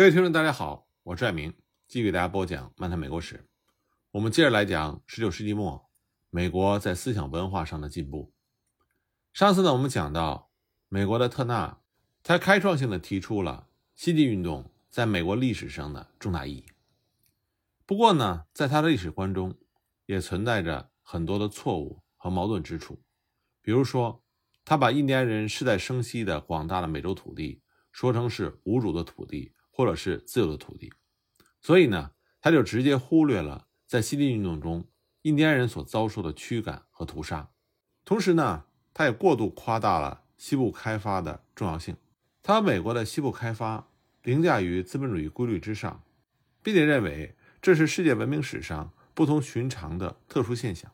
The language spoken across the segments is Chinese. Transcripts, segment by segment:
各位听众，大家好，我是爱明，继续给大家播讲《漫谈美国史》。我们接着来讲19世纪末美国在思想文化上的进步。上次呢，我们讲到美国的特纳，他开创性的提出了西进运动在美国历史上的重大意义。不过呢，在他的历史观中，也存在着很多的错误和矛盾之处。比如说，他把印第安人世代生息的广大的美洲土地说成是无主的土地。或者是自由的土地，所以呢，他就直接忽略了在西进运动中印第安人所遭受的驱赶和屠杀。同时呢，他也过度夸大了西部开发的重要性。他把美国的西部开发凌驾于资本主义规律之上，并且认为这是世界文明史上不同寻常的特殊现象。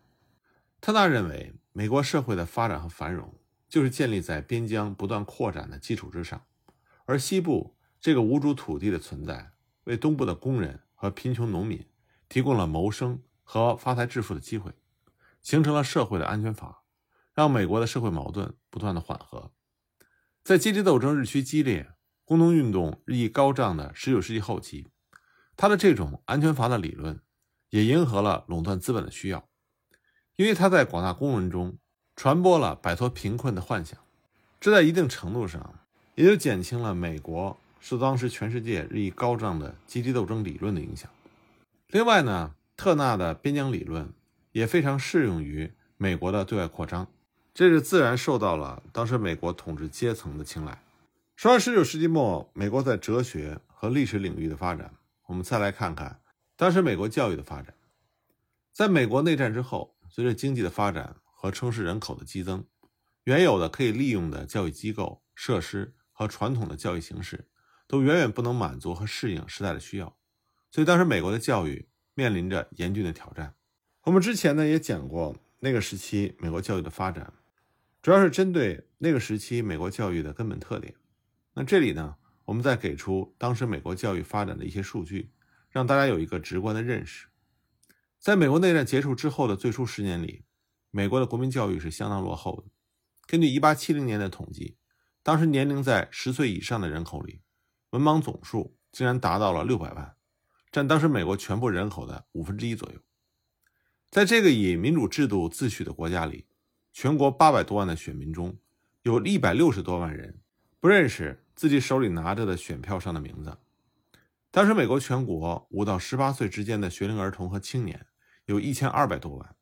特纳认为，美国社会的发展和繁荣就是建立在边疆不断扩展的基础之上，而西部。这个无主土地的存在，为东部的工人和贫穷农民提供了谋生和发财致富的机会，形成了社会的安全阀，让美国的社会矛盾不断的缓和。在阶级斗争日趋激烈、工农运动日益高涨的19世纪后期，他的这种安全阀的理论也迎合了垄断资本的需要，因为他在广大工人中传播了摆脱贫困的幻想，这在一定程度上也就减轻了美国。受当时全世界日益高涨的阶级斗争理论的影响。另外呢，特纳的边疆理论也非常适用于美国的对外扩张，这是自然受到了当时美国统治阶层的青睐。说完19世纪末美国在哲学和历史领域的发展，我们再来看看当时美国教育的发展。在美国内战之后，随着经济的发展和城市人口的激增，原有的可以利用的教育机构、设施和传统的教育形式。都远远不能满足和适应时代的需要，所以当时美国的教育面临着严峻的挑战。我们之前呢也讲过那个时期美国教育的发展，主要是针对那个时期美国教育的根本特点。那这里呢，我们再给出当时美国教育发展的一些数据，让大家有一个直观的认识。在美国内战结束之后的最初十年里，美国的国民教育是相当落后的。根据1870年的统计，当时年龄在十岁以上的人口里，文盲总数竟然达到了六百万，占当时美国全部人口的五分之一左右。在这个以民主制度自诩的国家里，全国八百多万的选民中，有一百六十多万人不认识自己手里拿着的选票上的名字。当时美国全国五到十八岁之间的学龄儿童和青年有一千二百多万，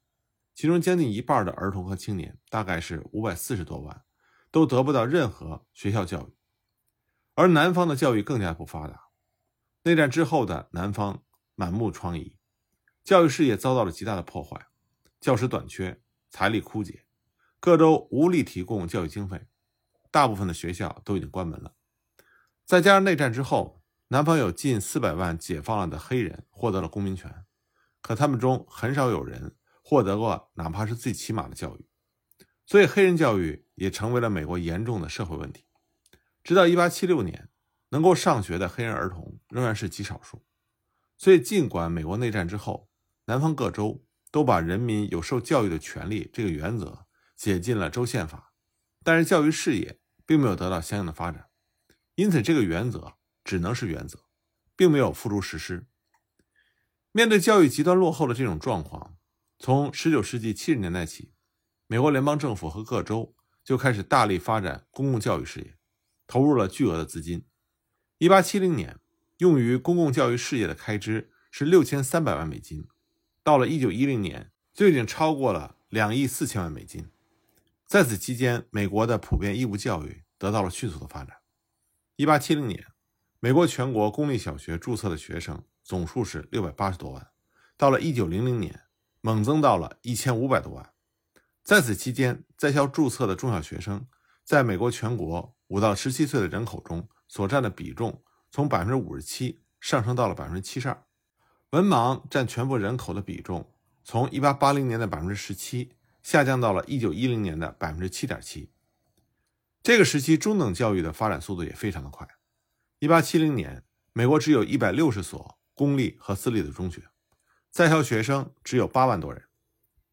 其中将近一半的儿童和青年，大概是五百四十多万，都得不到任何学校教育。而南方的教育更加不发达，内战之后的南方满目疮痍，教育事业遭到了极大的破坏，教师短缺，财力枯竭，各州无力提供教育经费，大部分的学校都已经关门了。再加上内战之后，南方有近四百万解放了的黑人获得了公民权，可他们中很少有人获得过哪怕是最起码的教育，所以黑人教育也成为了美国严重的社会问题。直到1876年，能够上学的黑人儿童仍然是极少数。所以，尽管美国内战之后，南方各州都把人民有受教育的权利这个原则写进了州宪法，但是教育事业并没有得到相应的发展。因此，这个原则只能是原则，并没有付诸实施。面对教育极端落后的这种状况，从19世纪70年代起，美国联邦政府和各州就开始大力发展公共教育事业。投入了巨额的资金。一八七零年，用于公共教育事业的开支是六千三百万美金，到了一九一零年，就已经超过了两亿四千万美金。在此期间，美国的普遍义务教育得到了迅速的发展。一八七零年，美国全国公立小学注册的学生总数是六百八十多万，到了一九零零年，猛增到了一千五百多万。在此期间，在校注册的中小学生在美国全国。五到十七岁的人口中所占的比重从百分之五十七上升到了百分之七十二，文盲占全部人口的比重从一八八零年的百分之十七下降到了一九一零年的百分之七点七。这个时期中等教育的发展速度也非常的快。一八七零年，美国只有一百六十所公立和私立的中学，在校学生只有八万多人。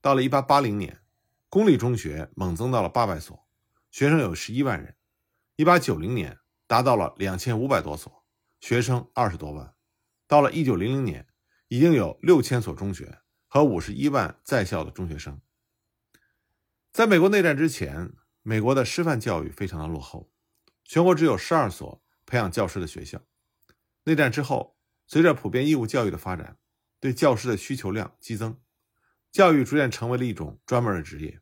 到了一八八零年，公立中学猛增到了八百所，学生有十一万人。一八九零年达到了两千五百多所，学生二十多万。到了一九零零年，已经有六千所中学和五十一万在校的中学生。在美国内战之前，美国的师范教育非常的落后，全国只有十二所培养教师的学校。内战之后，随着普遍义务教育的发展，对教师的需求量激增，教育逐渐成为了一种专门的职业，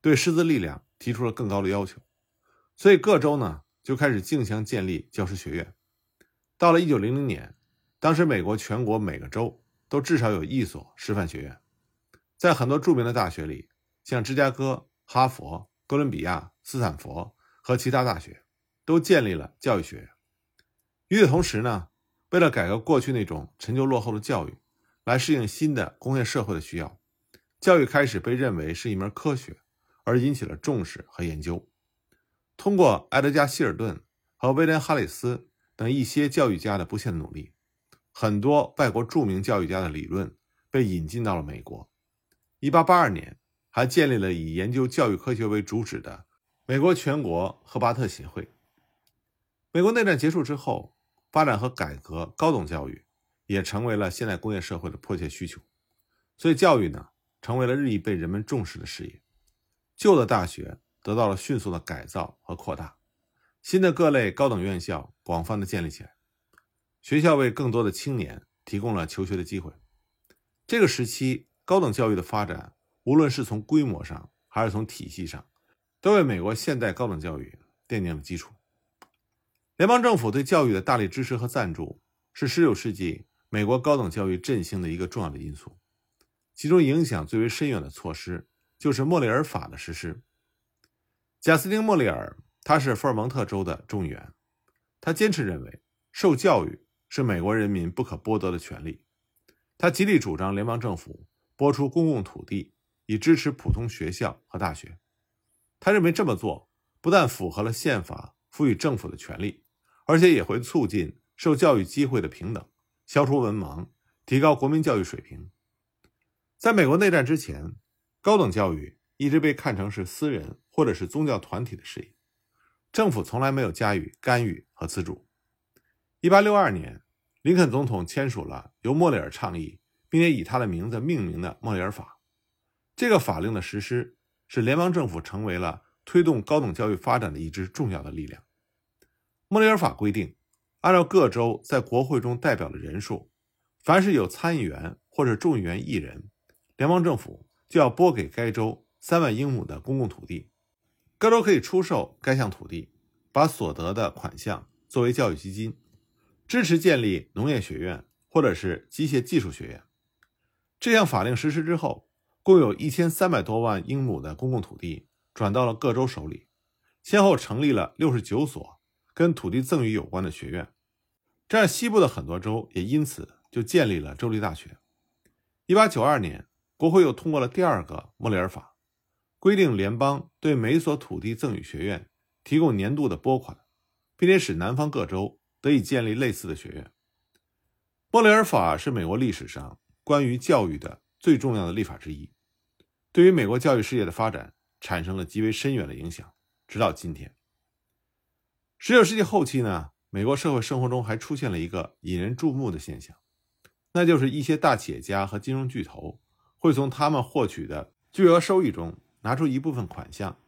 对师资力量提出了更高的要求。所以各州呢就开始竞相建立教师学院。到了一九零零年，当时美国全国每个州都至少有一所师范学院，在很多著名的大学里，像芝加哥、哈佛、哥伦比亚、斯坦福和其他大学，都建立了教育学院。与此同时呢。为了改革过去那种陈旧落后的教育，来适应新的工业社会的需要，教育开始被认为是一门科学，而引起了重视和研究。通过埃德加·希尔顿和威廉·哈里斯等一些教育家的不懈努力，很多外国著名教育家的理论被引进到了美国。1882年，还建立了以研究教育科学为主旨的美国全国赫巴特协会。美国内战结束之后。发展和改革高等教育，也成为了现代工业社会的迫切需求。所以，教育呢，成为了日益被人们重视的事业。旧的大学得到了迅速的改造和扩大，新的各类高等院校广泛的建立起来，学校为更多的青年提供了求学的机会。这个时期，高等教育的发展，无论是从规模上还是从体系上，都为美国现代高等教育奠定了基础。联邦政府对教育的大力支持和赞助，是19世纪美国高等教育振兴的一个重要的因素。其中影响最为深远的措施，就是莫里尔法的实施。贾斯汀·莫里尔，他是福尔蒙特州的众议员，他坚持认为，受教育是美国人民不可剥夺的权利。他极力主张联邦政府拨出公共土地，以支持普通学校和大学。他认为这么做不但符合了宪法赋予政府的权利。而且也会促进受教育机会的平等，消除文盲，提高国民教育水平。在美国内战之前，高等教育一直被看成是私人或者是宗教团体的事业，政府从来没有加以干预和资助。1862年，林肯总统签署了由莫里尔倡议，并且以他的名字命名的《莫里尔法》。这个法令的实施，使联邦政府成为了推动高等教育发展的一支重要的力量。莫里尔法规定，按照各州在国会中代表的人数，凡是有参议员或者众议员一人，联邦政府就要拨给该州三万英亩的公共土地。各州可以出售该项土地，把所得的款项作为教育基金，支持建立农业学院或者是机械技术学院。这项法令实施之后，共有一千三百多万英亩的公共土地转到了各州手里，先后成立了六十九所。跟土地赠与有关的学院，这样西部的很多州也因此就建立了州立大学。一八九二年，国会又通过了第二个莫里尔法，规定联邦对每所土地赠与学院提供年度的拨款，并且使南方各州得以建立类似的学院。莫雷尔法是美国历史上关于教育的最重要的立法之一，对于美国教育事业的发展产生了极为深远的影响，直到今天。十九世纪后期呢，美国社会生活中还出现了一个引人注目的现象，那就是一些大企业家和金融巨头会从他们获取的巨额收益中拿出一部分款项，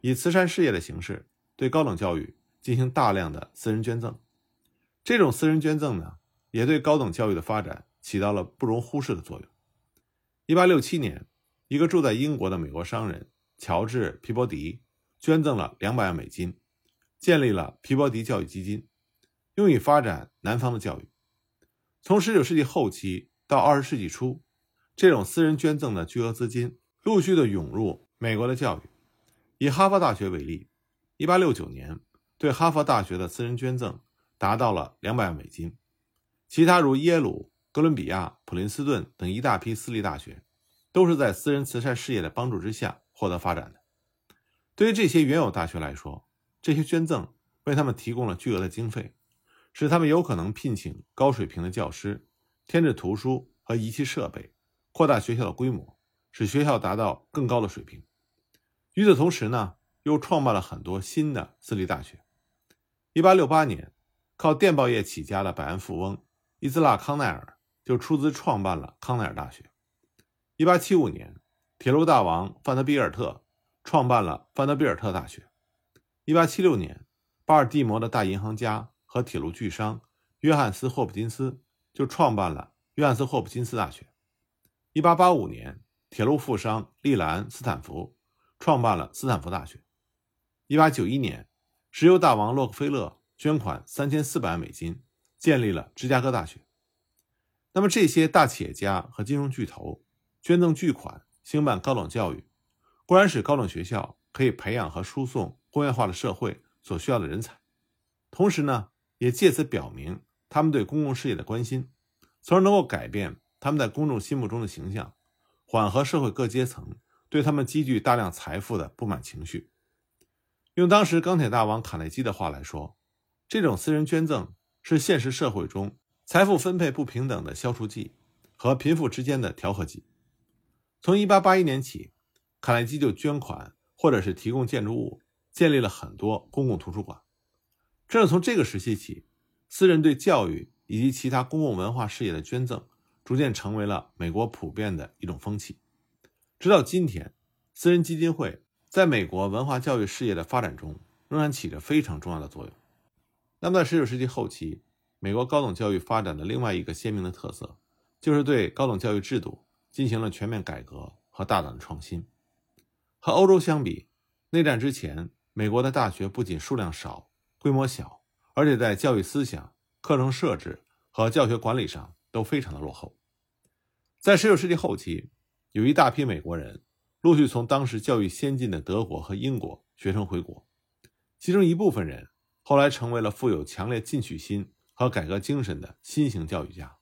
以慈善事业的形式对高等教育进行大量的私人捐赠。这种私人捐赠呢，也对高等教育的发展起到了不容忽视的作用。一八六七年，一个住在英国的美国商人乔治·皮博迪捐赠了两百万美金。建立了皮博迪教育基金，用以发展南方的教育。从19世纪后期到20世纪初，这种私人捐赠的巨额资金陆续的涌入美国的教育。以哈佛大学为例，1869年对哈佛大学的私人捐赠达到了200万美金。其他如耶鲁、哥伦比亚、普林斯顿等一大批私立大学，都是在私人慈善事业的帮助之下获得发展的。对于这些原有大学来说，这些捐赠为他们提供了巨额的经费，使他们有可能聘请高水平的教师，添置图书和仪器设备，扩大学校的规模，使学校达到更高的水平。与此同时呢，又创办了很多新的私立大学。1868年，靠电报业起家的百万富翁伊兹拉·康奈尔就出资创办了康奈尔大学。1875年，铁路大王范德比尔特创办了范德比尔特大学。1876年，巴尔的摩的大银行家和铁路巨商约翰斯·霍普金斯就创办了约翰斯·霍普金斯大学。1885年，铁路富商利兰·斯坦福创办了斯坦福大学。1891年，石油大王洛克菲勒捐款三千四百万美金，建立了芝加哥大学。那么，这些大企业家和金融巨头捐赠巨款兴办高等教育，固然使高等学校可以培养和输送工业化的社会所需要的人才，同时呢，也借此表明他们对公共事业的关心，从而能够改变他们在公众心目中的形象，缓和社会各阶层对他们积聚大量财富的不满情绪。用当时钢铁大王卡内基的话来说，这种私人捐赠是现实社会中财富分配不平等的消除剂和贫富之间的调和剂。从1881年起，卡内基就捐款或者是提供建筑物，建立了很多公共图书馆。正是从这个时期起，私人对教育以及其他公共文化事业的捐赠，逐渐成为了美国普遍的一种风气。直到今天，私人基金会。在美国文化教育事业的发展中，仍然起着非常重要的作用。那么，在19世纪后期，美国高等教育发展的另外一个鲜明的特色，就是对高等教育制度进行了全面改革和大胆的创新。和欧洲相比，内战之前，美国的大学不仅数量少、规模小，而且在教育思想、课程设置和教学管理上都非常的落后。在19世纪后期，有一大批美国人。陆续从当时教育先进的德国和英国学成回国，其中一部分人后来成为了富有强烈进取心和改革精神的新型教育家，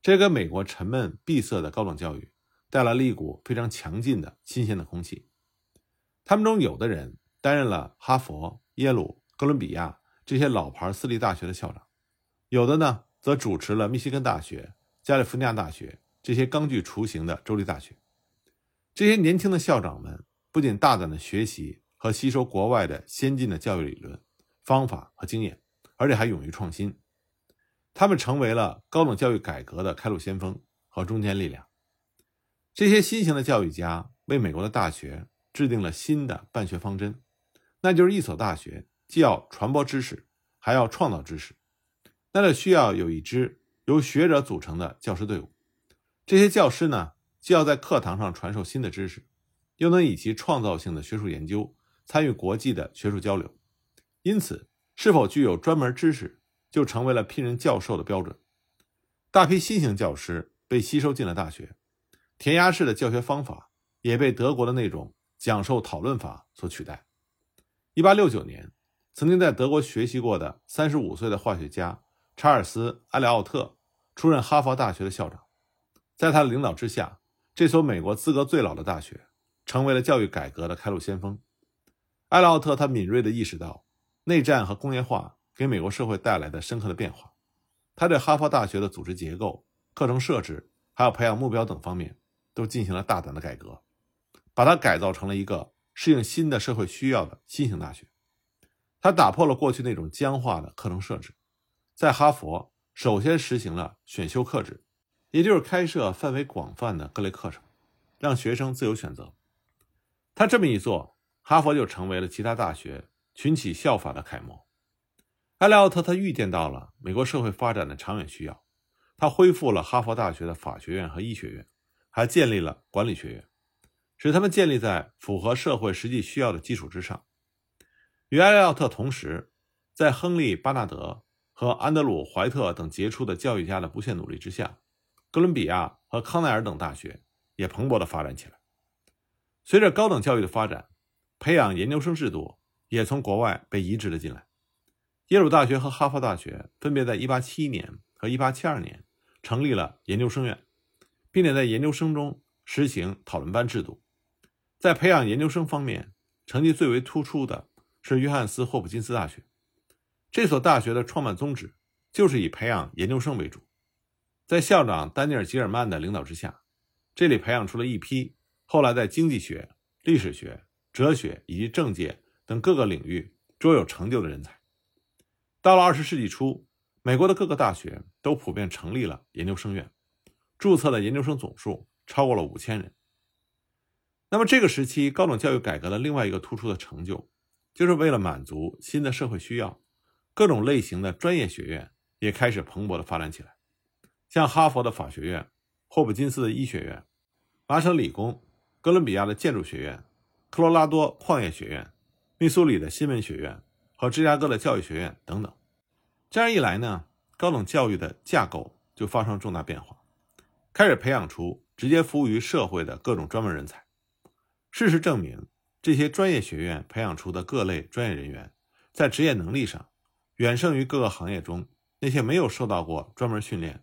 这给美国沉闷闭塞的高等教育带来了一股非常强劲的新鲜的空气。他们中有的人担任了哈佛、耶鲁、哥伦比亚这些老牌私立大学的校长，有的呢则主持了密西根大学、加利福尼亚大学这些刚具雏形的州立大学。这些年轻的校长们不仅大胆的学习和吸收国外的先进的教育理论、方法和经验，而且还勇于创新。他们成为了高等教育改革的开路先锋和中坚力量。这些新型的教育家为美国的大学制定了新的办学方针，那就是一所大学既要传播知识，还要创造知识，那就需要有一支由学者组成的教师队伍。这些教师呢？既要在课堂上传授新的知识，又能以其创造性的学术研究参与国际的学术交流，因此，是否具有专门知识就成为了聘任教授的标准。大批新型教师被吸收进了大学，填鸭式的教学方法也被德国的那种讲授讨论法所取代。一八六九年，曾经在德国学习过的三十五岁的化学家查尔斯·埃里奥特出任哈佛大学的校长，在他的领导之下。这所美国资格最老的大学，成为了教育改革的开路先锋。艾奥特他敏锐地意识到，内战和工业化给美国社会带来的深刻的变化。他对哈佛大学的组织结构、课程设置，还有培养目标等方面，都进行了大胆的改革，把它改造成了一个适应新的社会需要的新型大学。他打破了过去那种僵化的课程设置，在哈佛首先实行了选修课制。也就是开设范围广泛的各类课程，让学生自由选择。他这么一做，哈佛就成为了其他大学群起效法的楷模。埃利奥特他预见到了美国社会发展的长远需要，他恢复了哈佛大学的法学院和医学院，还建立了管理学院，使他们建立在符合社会实际需要的基础之上。与埃利奥特同时，在亨利·巴纳德和安德鲁·怀特等杰出的教育家的不懈努力之下。哥伦比亚和康奈尔等大学也蓬勃地发展起来。随着高等教育的发展，培养研究生制度也从国外被移植了进来。耶鲁大学和哈佛大学分别在1871年和1872年成立了研究生院，并且在研究生中实行讨论班制度。在培养研究生方面，成绩最为突出的是约翰斯霍普金斯大学。这所大学的创办宗旨就是以培养研究生为主。在校长丹尼尔·吉尔曼的领导之下，这里培养出了一批后来在经济学、历史学、哲学以及政界等各个领域卓有成就的人才。到了二十世纪初，美国的各个大学都普遍成立了研究生院，注册的研究生总数超过了五千人。那么，这个时期高等教育改革的另外一个突出的成就，就是为了满足新的社会需要，各种类型的专业学院也开始蓬勃的发展起来。像哈佛的法学院、霍普金斯的医学院、麻省理工、哥伦比亚的建筑学院、科罗拉多矿业学院、密苏里的新闻学院和芝加哥的教育学院等等。这样一来呢，高等教育的架构就发生重大变化，开始培养出直接服务于社会的各种专门人才。事实证明，这些专业学院培养出的各类专业人员，在职业能力上远胜于各个行业中那些没有受到过专门训练、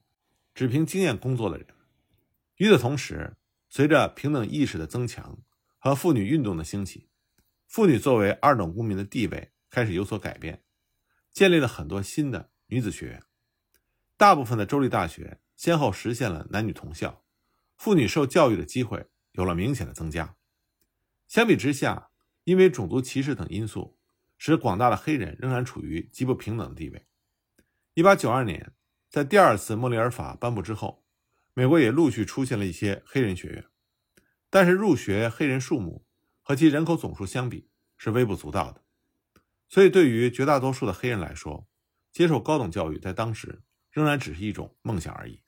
只凭经验工作的人。与此同时，随着平等意识的增强和妇女运动的兴起，妇女作为二等公民的地位开始有所改变，建立了很多新的女子学院。大部分的州立大学先后实现了男女同校，妇女受教育的机会有了明显的增加。相比之下，因为种族歧视等因素，使广大的黑人仍然处于极不平等的地位。1892年，在第二次莫里尔法颁布之后，美国也陆续出现了一些黑人学院，但是入学黑人数目和其人口总数相比是微不足道的。所以，对于绝大多数的黑人来说，接受高等教育在当时仍然只是一种梦想而已。